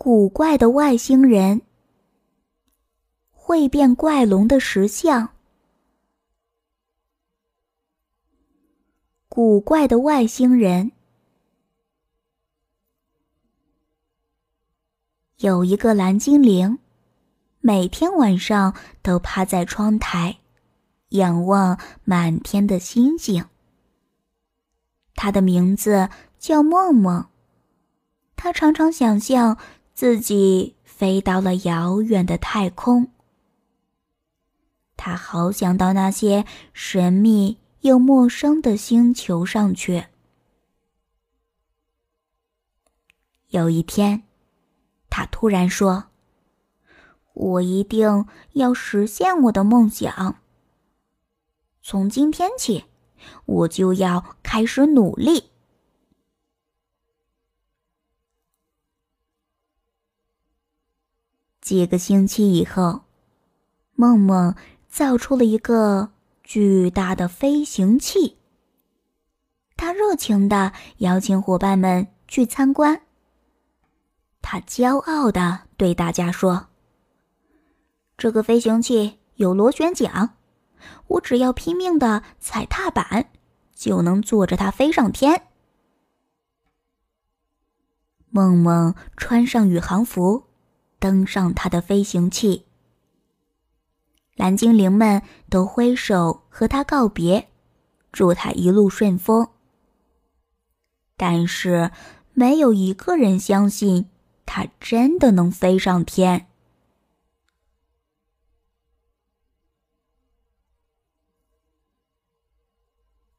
古怪的外星人，会变怪龙的石像。古怪的外星人，有一个蓝精灵，每天晚上都趴在窗台，仰望满天的星星。他的名字叫梦梦，他常常想象。自己飞到了遥远的太空，他好想到那些神秘又陌生的星球上去。有一天，他突然说：“我一定要实现我的梦想。从今天起，我就要开始努力。”几个星期以后，梦梦造出了一个巨大的飞行器。他热情的邀请伙伴们去参观。他骄傲的对大家说：“这个飞行器有螺旋桨，我只要拼命的踩踏板，就能坐着它飞上天。”梦梦穿上宇航服。登上他的飞行器，蓝精灵们都挥手和他告别，祝他一路顺风。但是，没有一个人相信他真的能飞上天。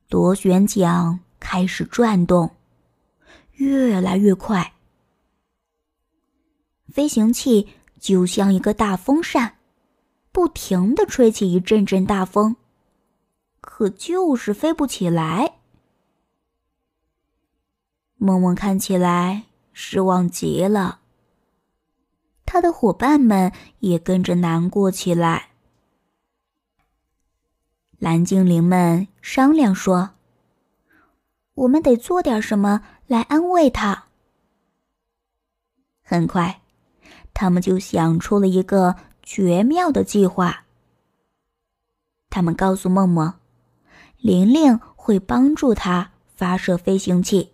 螺旋桨开始转动，越来越快。飞行器就像一个大风扇，不停的吹起一阵阵大风，可就是飞不起来。梦梦看起来失望极了，他的伙伴们也跟着难过起来。蓝精灵们商量说：“我们得做点什么来安慰他。”很快。他们就想出了一个绝妙的计划。他们告诉梦梦，玲玲会帮助他发射飞行器。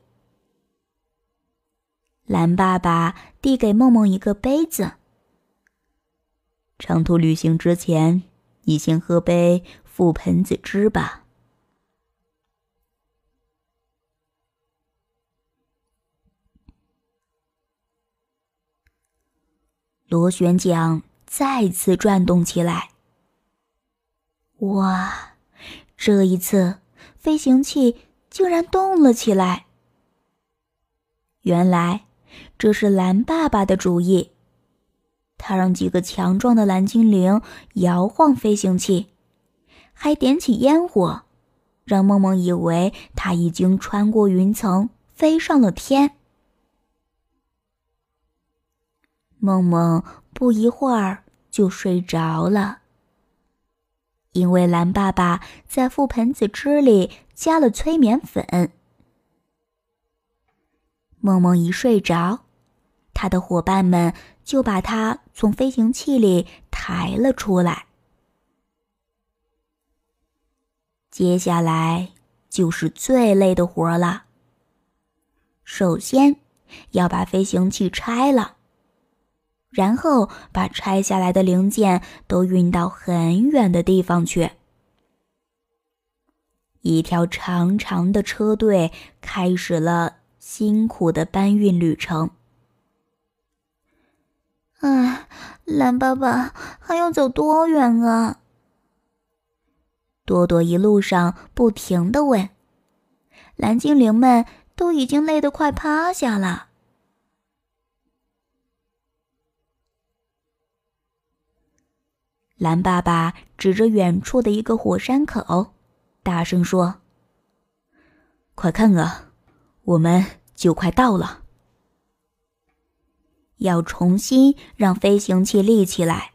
蓝爸爸递给梦梦一个杯子。长途旅行之前，你先喝杯覆盆子汁吧。螺旋桨再次转动起来。哇，这一次飞行器竟然动了起来。原来这是蓝爸爸的主意，他让几个强壮的蓝精灵摇晃飞行器，还点起烟火，让梦梦以为他已经穿过云层，飞上了天。梦梦不一会儿就睡着了，因为蓝爸爸在覆盆子汁里加了催眠粉。梦梦一睡着，他的伙伴们就把他从飞行器里抬了出来。接下来就是最累的活了。首先，要把飞行器拆了。然后把拆下来的零件都运到很远的地方去。一条长长的车队开始了辛苦的搬运旅程。唉，蓝爸爸还要走多远啊？多多一路上不停的问，蓝精灵们都已经累得快趴下了。蓝爸爸指着远处的一个火山口，大声说：“快看啊，我们就快到了！要重新让飞行器立起来，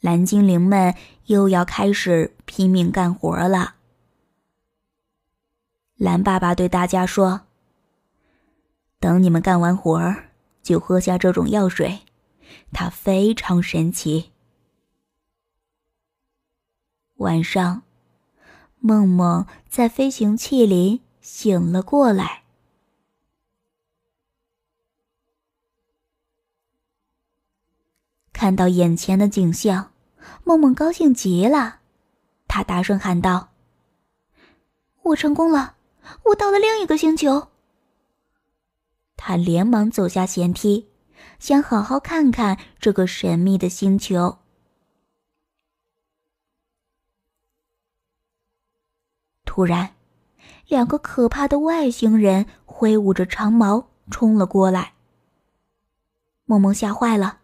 蓝精灵们又要开始拼命干活了。”蓝爸爸对大家说：“等你们干完活儿，就喝下这种药水，它非常神奇。晚上，梦梦在飞行器里醒了过来，看到眼前的景象，梦梦高兴极了，她大声喊道：“我成功了！我到了另一个星球！”她连忙走下舷梯，想好好看看这个神秘的星球。突然，两个可怕的外星人挥舞着长矛冲了过来。梦梦吓坏了，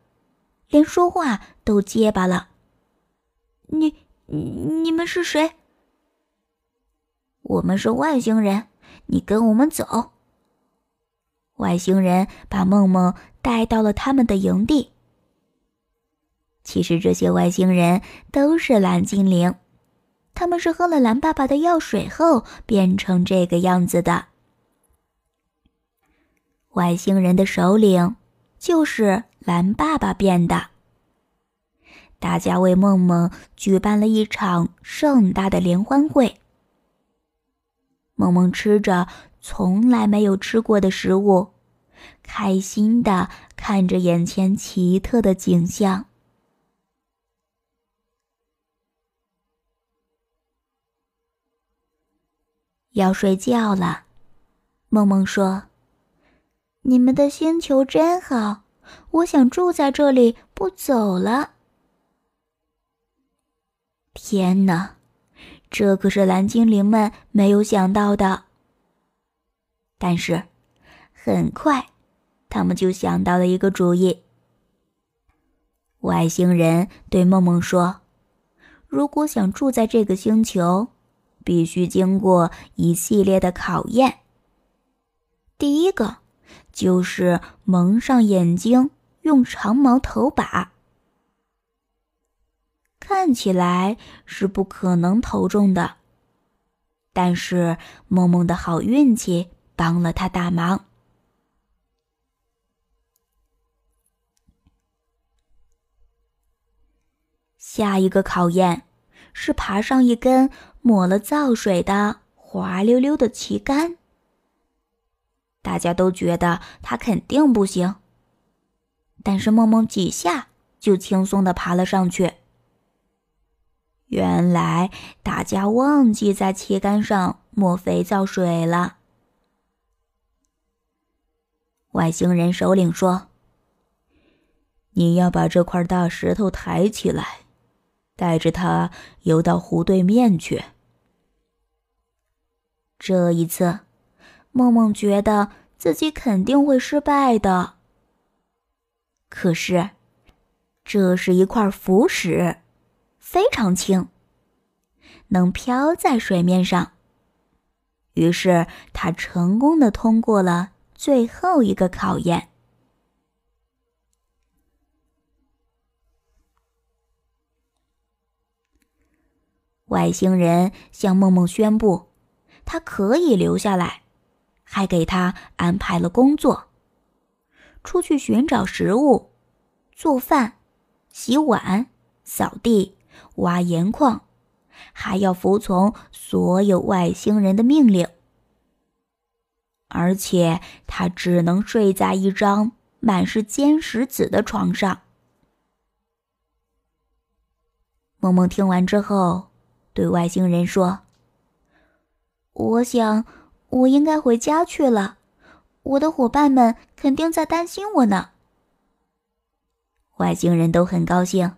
连说话都结巴了。“你、你们是谁？”“我们是外星人，你跟我们走。”外星人把梦梦带到了他们的营地。其实这些外星人都是蓝精灵。他们是喝了蓝爸爸的药水后变成这个样子的。外星人的首领就是蓝爸爸变的。大家为梦梦举办了一场盛大的联欢会。梦梦吃着从来没有吃过的食物，开心的看着眼前奇特的景象。要睡觉了，梦梦说：“你们的星球真好，我想住在这里不走了。”天哪，这可是蓝精灵们没有想到的。但是，很快，他们就想到了一个主意。外星人对梦梦说：“如果想住在这个星球，”必须经过一系列的考验。第一个就是蒙上眼睛，用长矛投靶。看起来是不可能投中的，但是梦梦的好运气帮了他大忙。下一个考验是爬上一根。抹了皂水的滑溜溜的旗杆，大家都觉得他肯定不行。但是梦梦几下就轻松的爬了上去。原来大家忘记在旗杆上抹肥皂水了。外星人首领说：“你要把这块大石头抬起来，带着它游到湖对面去。”这一次，梦梦觉得自己肯定会失败的。可是，这是一块浮石，非常轻，能飘在水面上。于是，他成功的通过了最后一个考验。外星人向梦梦宣布。他可以留下来，还给他安排了工作：出去寻找食物、做饭、洗碗、扫地、挖盐矿，还要服从所有外星人的命令。而且他只能睡在一张满是尖石子的床上。梦梦听完之后，对外星人说。我想，我应该回家去了。我的伙伴们肯定在担心我呢。外星人都很高兴，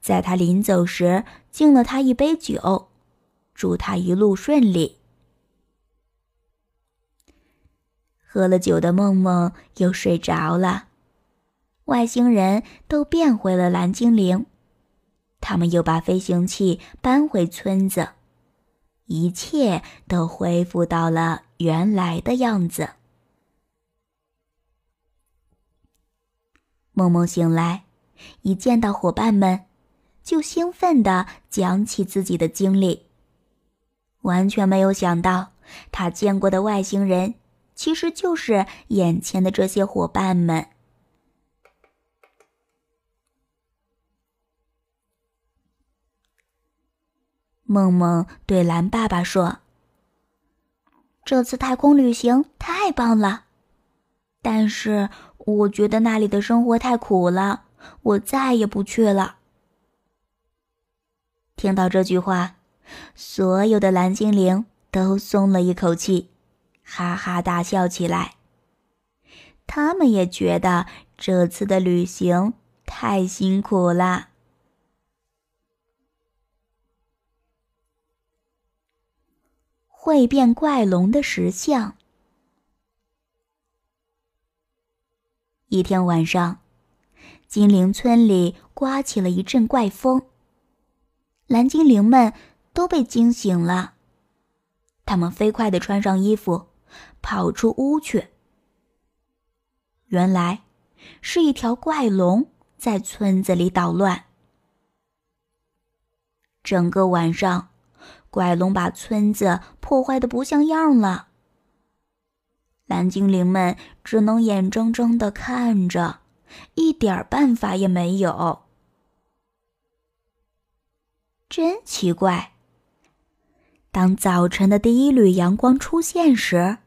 在他临走时敬了他一杯酒，祝他一路顺利。喝了酒的梦梦又睡着了，外星人都变回了蓝精灵，他们又把飞行器搬回村子。一切都恢复到了原来的样子。梦梦醒来，一见到伙伴们，就兴奋地讲起自己的经历。完全没有想到，他见过的外星人其实就是眼前的这些伙伴们。梦梦对蓝爸爸说：“这次太空旅行太棒了，但是我觉得那里的生活太苦了，我再也不去了。”听到这句话，所有的蓝精灵都松了一口气，哈哈大笑起来。他们也觉得这次的旅行太辛苦了。会变怪龙的石像。一天晚上，精灵村里刮起了一阵怪风。蓝精灵们都被惊醒了，他们飞快的穿上衣服，跑出屋去。原来，是一条怪龙在村子里捣乱。整个晚上，怪龙把村子破坏的不像样了。蓝精灵们只能眼睁睁的看着，一点办法也没有。真奇怪！当早晨的第一缕阳光出现时，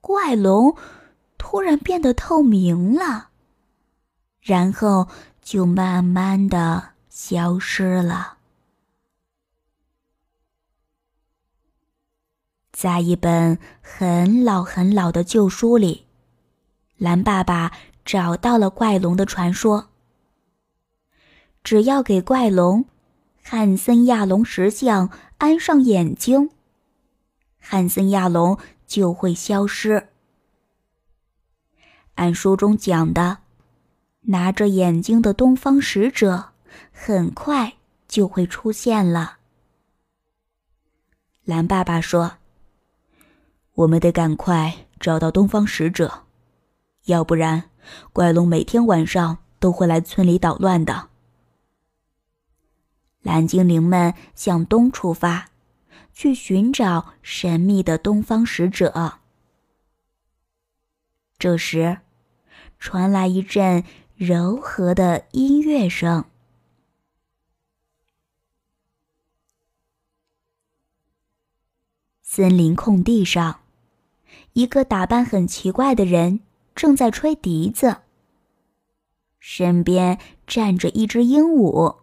怪龙。突然变得透明了，然后就慢慢的消失了。在一本很老很老的旧书里，蓝爸爸找到了怪龙的传说。只要给怪龙汉森亚龙石像安上眼睛，汉森亚龙就会消失。按书中讲的，拿着眼睛的东方使者很快就会出现了。蓝爸爸说：“我们得赶快找到东方使者，要不然怪龙每天晚上都会来村里捣乱的。”蓝精灵们向东出发，去寻找神秘的东方使者。这时。传来一阵柔和的音乐声。森林空地上，一个打扮很奇怪的人正在吹笛子，身边站着一只鹦鹉。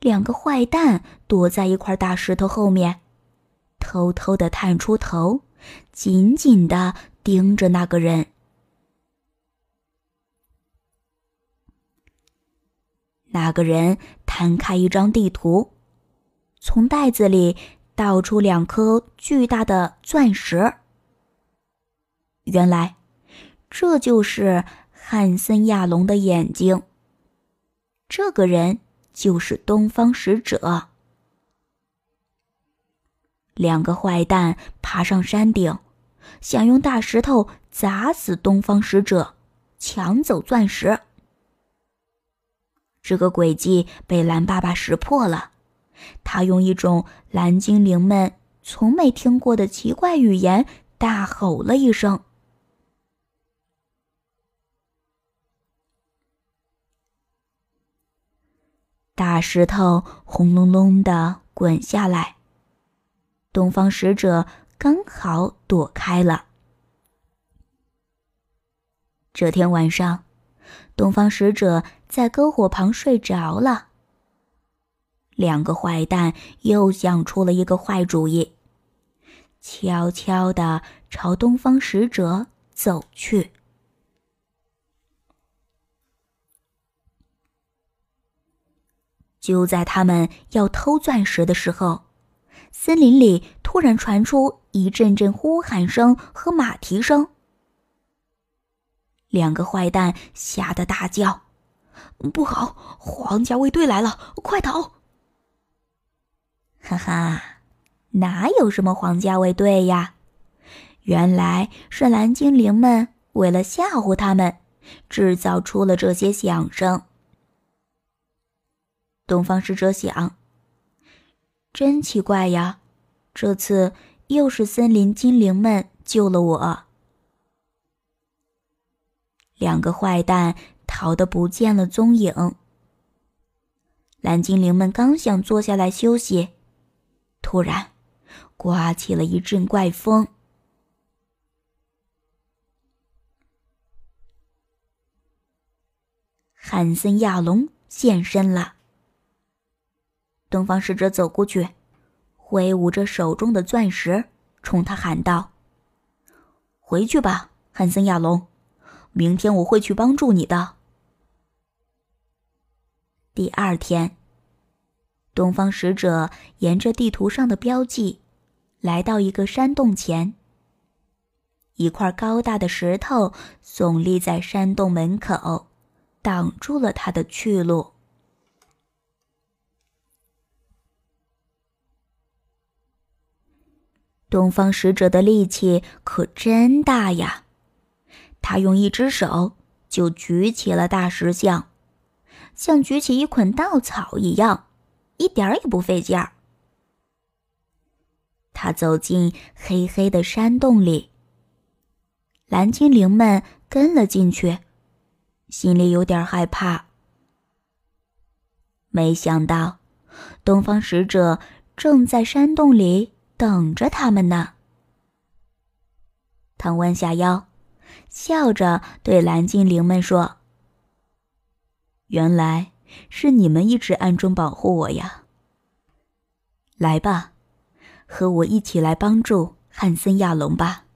两个坏蛋躲在一块大石头后面，偷偷的探出头，紧紧的盯着那个人。那个人摊开一张地图，从袋子里倒出两颗巨大的钻石。原来，这就是汉森亚龙的眼睛。这个人就是东方使者。两个坏蛋爬上山顶，想用大石头砸死东方使者，抢走钻石。这个诡计被蓝爸爸识破了，他用一种蓝精灵们从没听过的奇怪语言大吼了一声。大石头轰隆隆的滚下来，东方使者刚好躲开了。这天晚上。东方使者在篝火旁睡着了。两个坏蛋又想出了一个坏主意，悄悄地朝东方使者走去。就在他们要偷钻石的时候，森林里突然传出一阵阵呼喊声和马蹄声。两个坏蛋吓得大叫：“不好，皇家卫队来了，快逃！”哈哈，哪有什么皇家卫队呀？原来是蓝精灵们为了吓唬他们，制造出了这些响声。东方使者想：“真奇怪呀，这次又是森林精灵们救了我。”两个坏蛋逃得不见了踪影。蓝精灵们刚想坐下来休息，突然，刮起了一阵怪风。汉森亚龙现身了。东方使者走过去，挥舞着手中的钻石，冲他喊道：“回去吧，汉森亚龙，明天我会去帮助你的。”第二天，东方使者沿着地图上的标记，来到一个山洞前。一块高大的石头耸立在山洞门口，挡住了他的去路。东方使者的力气可真大呀！他用一只手就举起了大石像。像举起一捆稻草一样，一点儿也不费劲儿。他走进黑黑的山洞里，蓝精灵们跟了进去，心里有点害怕。没想到，东方使者正在山洞里等着他们呢。他弯下腰，笑着对蓝精灵们说。原来是你们一直暗中保护我呀！来吧，和我一起来帮助汉森亚龙吧。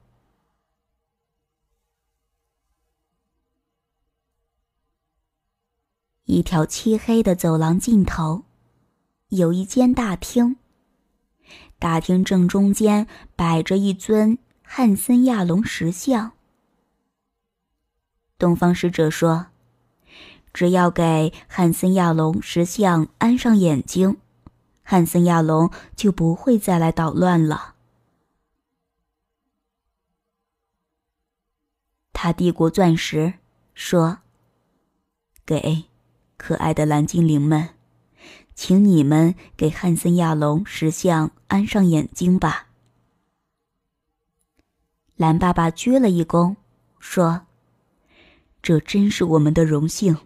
一条漆黑的走廊尽头，有一间大厅。大厅正中间摆着一尊汉森亚龙石像。东方使者说。只要给汉森亚龙石像安上眼睛，汉森亚龙就不会再来捣乱了。他递过钻石，说：“给可爱的蓝精灵们，请你们给汉森亚龙石像安上眼睛吧。”蓝爸爸鞠了一躬，说：“这真是我们的荣幸。”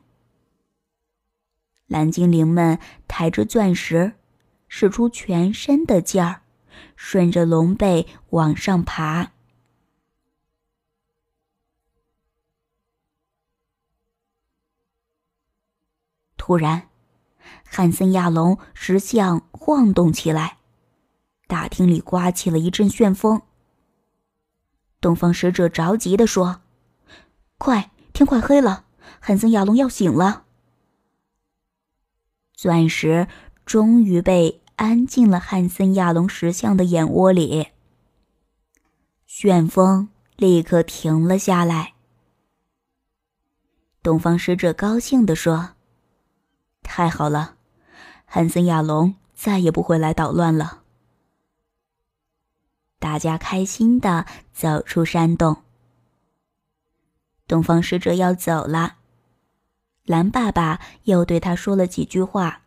蓝精灵们抬着钻石，使出全身的劲儿，顺着龙背往上爬。突然，汉森亚龙石像晃动起来，大厅里刮起了一阵旋风。东方使者着急的说：“快，天快黑了，汉森亚龙要醒了。”钻石终于被安进了汉森亚龙石像的眼窝里。旋风立刻停了下来。东方使者高兴地说：“太好了，汉森亚龙再也不会来捣乱了。”大家开心的走出山洞。东方使者要走了。蓝爸爸又对他说了几句话，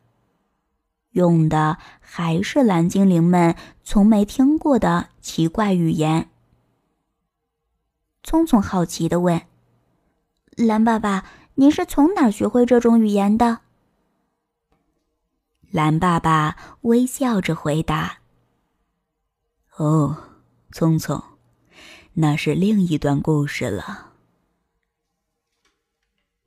用的还是蓝精灵们从没听过的奇怪语言。聪聪好奇的问：“蓝爸爸，您是从哪儿学会这种语言的？”蓝爸爸微笑着回答：“哦，聪聪，那是另一段故事了。”